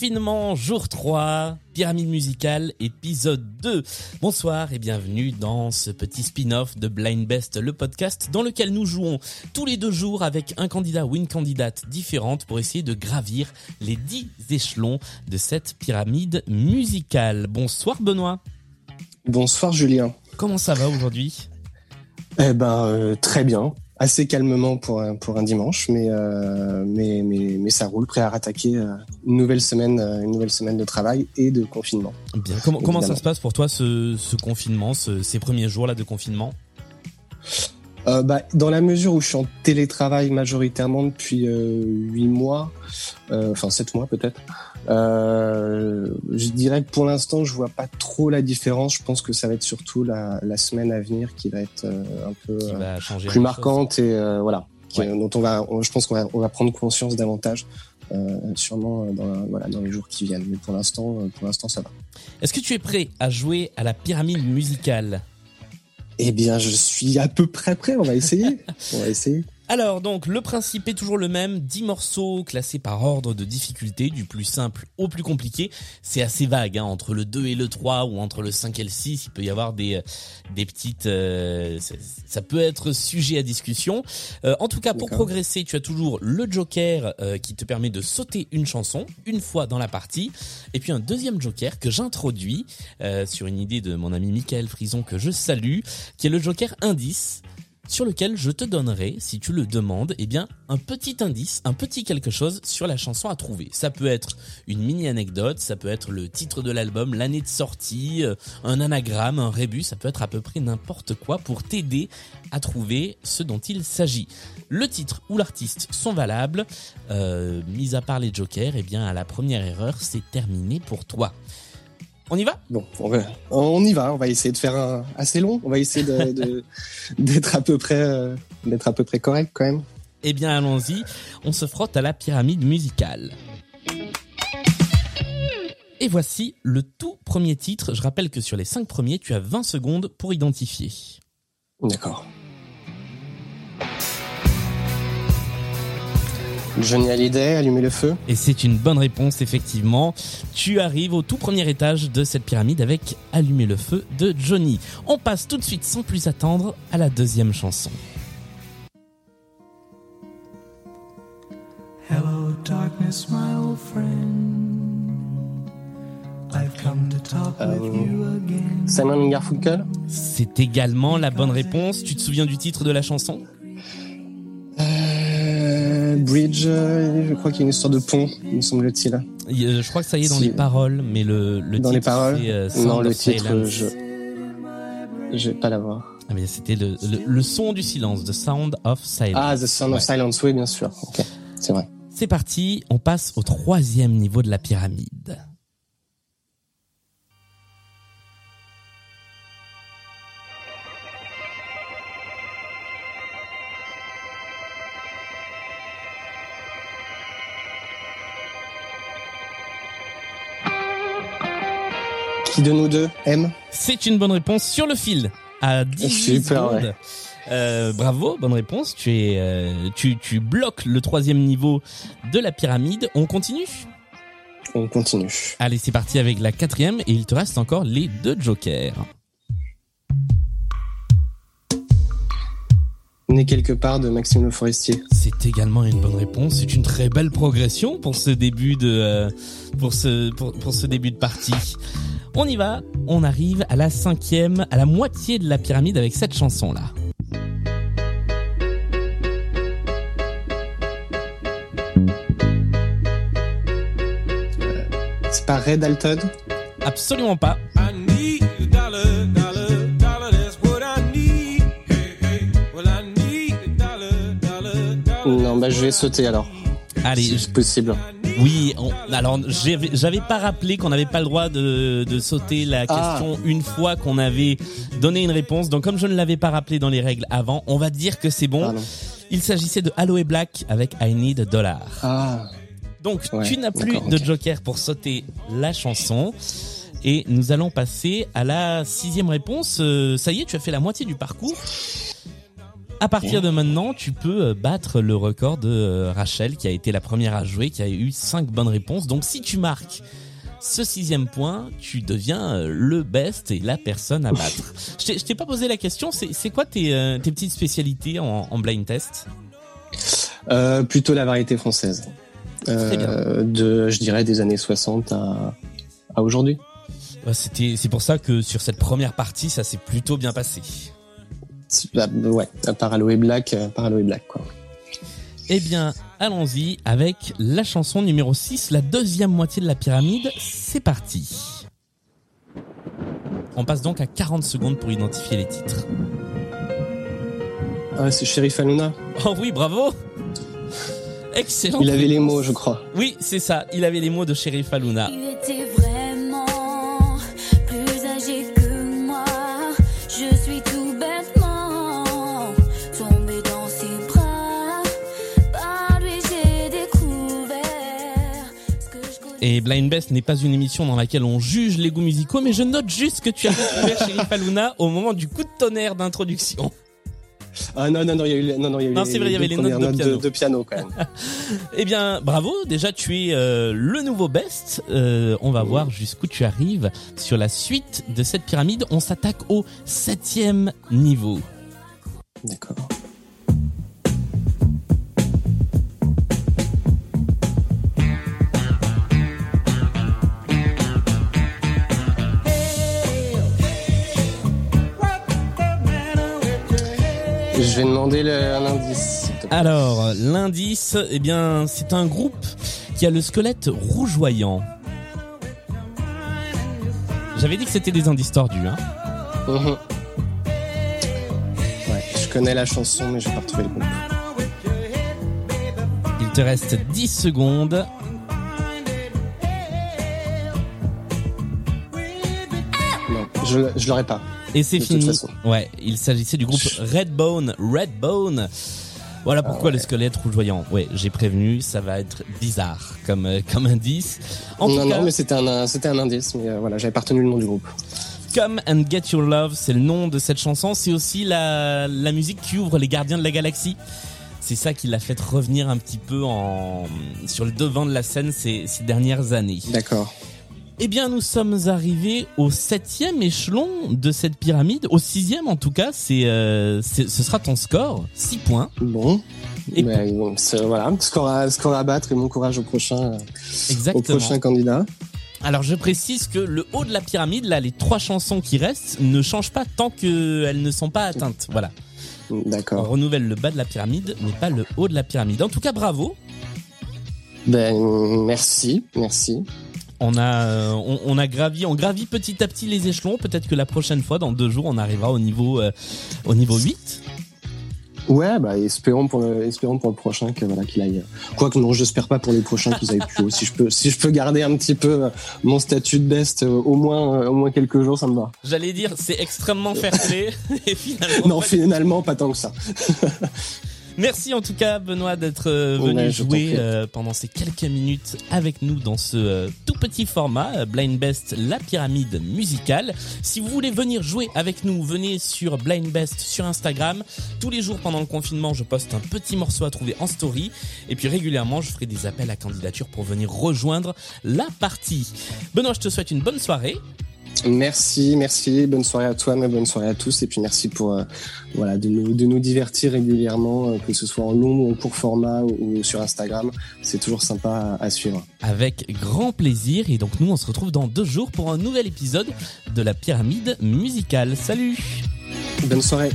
Confinement, jour 3, pyramide musicale, épisode 2. Bonsoir et bienvenue dans ce petit spin-off de Blind Best, le podcast dans lequel nous jouons tous les deux jours avec un candidat ou une candidate différente pour essayer de gravir les 10 échelons de cette pyramide musicale. Bonsoir Benoît. Bonsoir Julien. Comment ça va aujourd'hui? Eh ben euh, très bien, assez calmement pour un, pour un dimanche, mais, euh, mais, mais, mais ça roule, prêt à rattaquer euh, une nouvelle semaine, euh, une nouvelle semaine de travail et de confinement. Bien. Comment, comment ça se passe pour toi ce, ce confinement, ce- ces premiers jours là de confinement? Euh, bah, dans la mesure où je suis en télétravail majoritairement depuis euh, 8 mois, euh, enfin 7 mois peut-être, euh, je dirais que pour l'instant je vois pas trop la différence. Je pense que ça va être surtout la, la semaine à venir qui va être euh, un peu euh, plus marquante et euh, voilà, qui- Ouais. dont on va, on- je pense qu'on va, on va prendre conscience davantage. Euh, sûrement euh, dans, voilà, dans les jours qui viennent. Mais pour l'instant, euh, pour l'instant, ça va. Est-ce que tu es prêt à jouer à la pyramide musicale? Eh bien, je suis à peu près prêt. On va essayer. on va essayer. Alors donc le principe est toujours le même, 10 morceaux classés par ordre de difficulté, du plus simple au plus compliqué. C'est assez vague, hein, entre le 2 et le 3 ou entre le 5 et le 6, il peut y avoir des, euh, des petites... euh, ça, ça peut être sujet à discussion. Euh, en tout cas, pour progresser, tu as toujours le joker euh, qui te permet de sauter une chanson une fois dans la partie, et puis un deuxième joker que j'introduis euh, sur une idée de mon ami Michael Frison que je salue, qui est le joker indice sur lequel je te donnerai, si tu le demandes, eh bien, un petit indice, un petit quelque chose sur la chanson à trouver. Ça peut être une mini anecdote, ça peut être le titre de l'album, l'année de sortie, euh, un anagramme, un rébus, ça peut être à peu près n'importe quoi pour t'aider à trouver ce dont il s'agit. Le titre ou l'artiste sont valables, euh, mis à part les jokers, eh bien, à la première erreur, c'est terminé pour toi. On y va? Bon, on, va, on y va. On va essayer de faire un assez long. On va essayer de- de- d'être à peu près, euh, d'être à peu près correct quand même. Eh bien, allons-y. On se frotte à la pyramide musicale. Et voici le tout premier titre. Je rappelle que sur les cinq premiers, tu as 20 secondes pour identifier. D'accord. Johnny Hallyday, allumer le feu. Et c'est une bonne réponse, effectivement. Tu arrives au tout premier étage de cette pyramide avec Allumer le feu de Johnny. On passe tout de suite, sans plus attendre, à la deuxième chanson. Hello, darkness, my old friend. I've come to talk with you again. Simon Garfunkel. C'est également la bonne réponse. Tu te souviens du titre de la chanson? Bridge, euh, je crois qu'il y a une histoire de pont, me semble-t-il. Je crois que ça y est dans Si. les paroles, mais le, le Dans titre les paroles c'est, euh, Non, le titre, Silence. je... Je vais pas l'avoir. Ah mais c'était le, le, le son du silence, The Sound of Silence. Ah, The Sound Ouais. of Silence, oui, bien sûr. Ok, c'est vrai. C'est parti, on passe au troisième niveau de la pyramide. Qui de nous deux aime C'est une bonne réponse sur le fil à 18 Super, secondes. ouais. Euh, bravo, bonne réponse. Tu es, euh, tu, tu bloques le troisième niveau de la pyramide. On continue On continue. Allez, c'est parti avec la quatrième et il te reste encore les deux jokers. Né quelque part de Maxime Le Forestier. C'est également une bonne réponse. C'est une très belle progression pour ce début de euh, pour ce pour, pour ce début de partie. On y va. On arrive à la cinquième, à la moitié de la pyramide avec cette chanson là. C'est pas Red Alton Absolument pas. Non, bah je vais sauter alors. Allez, Si c'est possible. Oui, on- alors j'avais pas rappelé qu'on n'avait pas le droit de, de sauter la Ah. question une fois qu'on avait donné une réponse. Donc comme je ne l'avais pas rappelé dans les règles avant, on va dire que c'est bon. Pardon. Il s'agissait de Aloe Black avec I Need a Dollar. Ah, Donc Ouais, tu n'as plus de ok. joker pour sauter la chanson. Et nous allons passer à la sixième réponse. Euh, ça y est, tu as fait la moitié du parcours. À partir de maintenant, tu peux euh, battre le record de euh, Rachel, qui a été la première à jouer, qui a eu 5 bonnes réponses. Donc si tu marques ce sixième point, tu deviens euh, le best et la personne à battre. Je t'ai- pas posé la question, c'est quoi tes, tes petites spécialités en, en blind test? Euh, plutôt la variété française. Euh, de, je dirais, des années 60 à, à aujourd'hui. C'était, c'est pour ça que sur cette première partie, ça s'est plutôt bien passé. Bah, Ouais, à part Aloe Black, euh, par Aloe Black, quoi. Eh bien, allons-y avec la chanson numéro 6, la deuxième moitié de la pyramide. C'est parti. On passe donc à 40 secondes pour identifier les titres. Ah, c'est Sheriff Aluna. Oh oui, bravo Excellent. Il avait les mots, je crois. Oui, c'est ça. Il avait les mots de Sheriff Aluna. Il était Et Blind Best n'est pas une émission dans laquelle on juge les goûts musicaux, mais je note juste que tu as découvert Sheriff Aluna au moment du coup de tonnerre d'introduction. Ah non, non, non, il y a eu, les- non, non, il y a eu Non, c'est vrai, il y avait les notes de, piano. de piano, quand même. Eh bien, bravo. Déjà, tu es euh, le nouveau best. Euh, on va voir jusqu'où tu arrives sur la suite de cette pyramide. On s'attaque au septième niveau. D'accord. Je vais demander le, un indice. s'il te plaît. Alors, l'indice, eh bien, c'est un groupe qui a le squelette rougeoyant. J'avais dit que c'était des indices tordus, hein. Mhm. Ouais, je connais la chanson, mais je vais pas retrouver le groupe. Il te reste 10 secondes. Non, je, je l'aurais pas. Et c'est fini. Ouais, il s'agissait du groupe Redbone. Redbone. Voilà pourquoi le squelette rougeoyant. Ouais, j'ai prévenu, ça va être bizarre comme euh, comme indice. En non, tout cas, non, mais c'était un, c'était un indice, mais euh, voilà, j'avais pas retenu le nom du groupe. Come and Get Your Love, c'est le nom de cette chanson. C'est aussi la la musique qui ouvre les Gardiens de la Galaxie. C'est ça qui l'a fait revenir un petit peu en sur le devant de la scène ces, ces dernières années. D'accord. Eh bien, nous sommes arrivés au septième échelon de cette pyramide, au sixième en tout cas. C'est, euh, ce sera ton score, 6 points. Bon. Et bon, c'est- voilà, score à, score à battre et bon courage au prochain, euh, au prochain candidat. Alors, je précise que le haut de la pyramide, là, les trois chansons qui restent, ne changent pas tant qu'elles ne sont pas atteintes. Voilà. On D'accord. renouvelle le bas de la pyramide, mais pas le haut de la pyramide. En tout cas, bravo. Ben, merci, merci. On a, euh, on, on a gravi, on gravit petit à petit les échelons. Peut-être que la prochaine fois, dans deux jours, on arrivera au niveau, euh, au niveau 8. Ouais, bah, espérons pour le, espérons pour le prochain que, voilà, qu'il aille. Quoique, non, j'espère pas pour les prochains qu'ils aillent plus haut. Si je peux, si je peux garder un petit peu euh, mon statut de best, euh, au moins, euh, au moins quelques jours, ça me va. J'allais dire, c'est extrêmement fair play. et finalement, Non, pas finalement, pas tant que ça. Merci en tout cas Benoît d'être euh, Ouais, venu jouer euh, pendant ces quelques minutes avec nous dans ce euh, tout petit format Blind Best la pyramide musicale. Si vous voulez venir jouer avec nous, venez sur Blind Best sur Instagram. Tous les jours pendant le confinement, je poste un petit morceau à trouver en story et puis régulièrement, je ferai des appels à candidature pour venir rejoindre la partie. Benoît, je te souhaite une bonne soirée. Merci, merci. Bonne soirée à toi, mais bonne soirée à tous. Et puis merci pour, euh, voilà, de nous, de nous divertir régulièrement, euh, que ce soit en long ou en court format ou, ou sur Instagram. C'est toujours sympa à, à suivre. avec grand plaisir. Et donc nous, on se retrouve dans deux jours pour un nouvel épisode de la pyramide musicale. Salut Bonne soirée.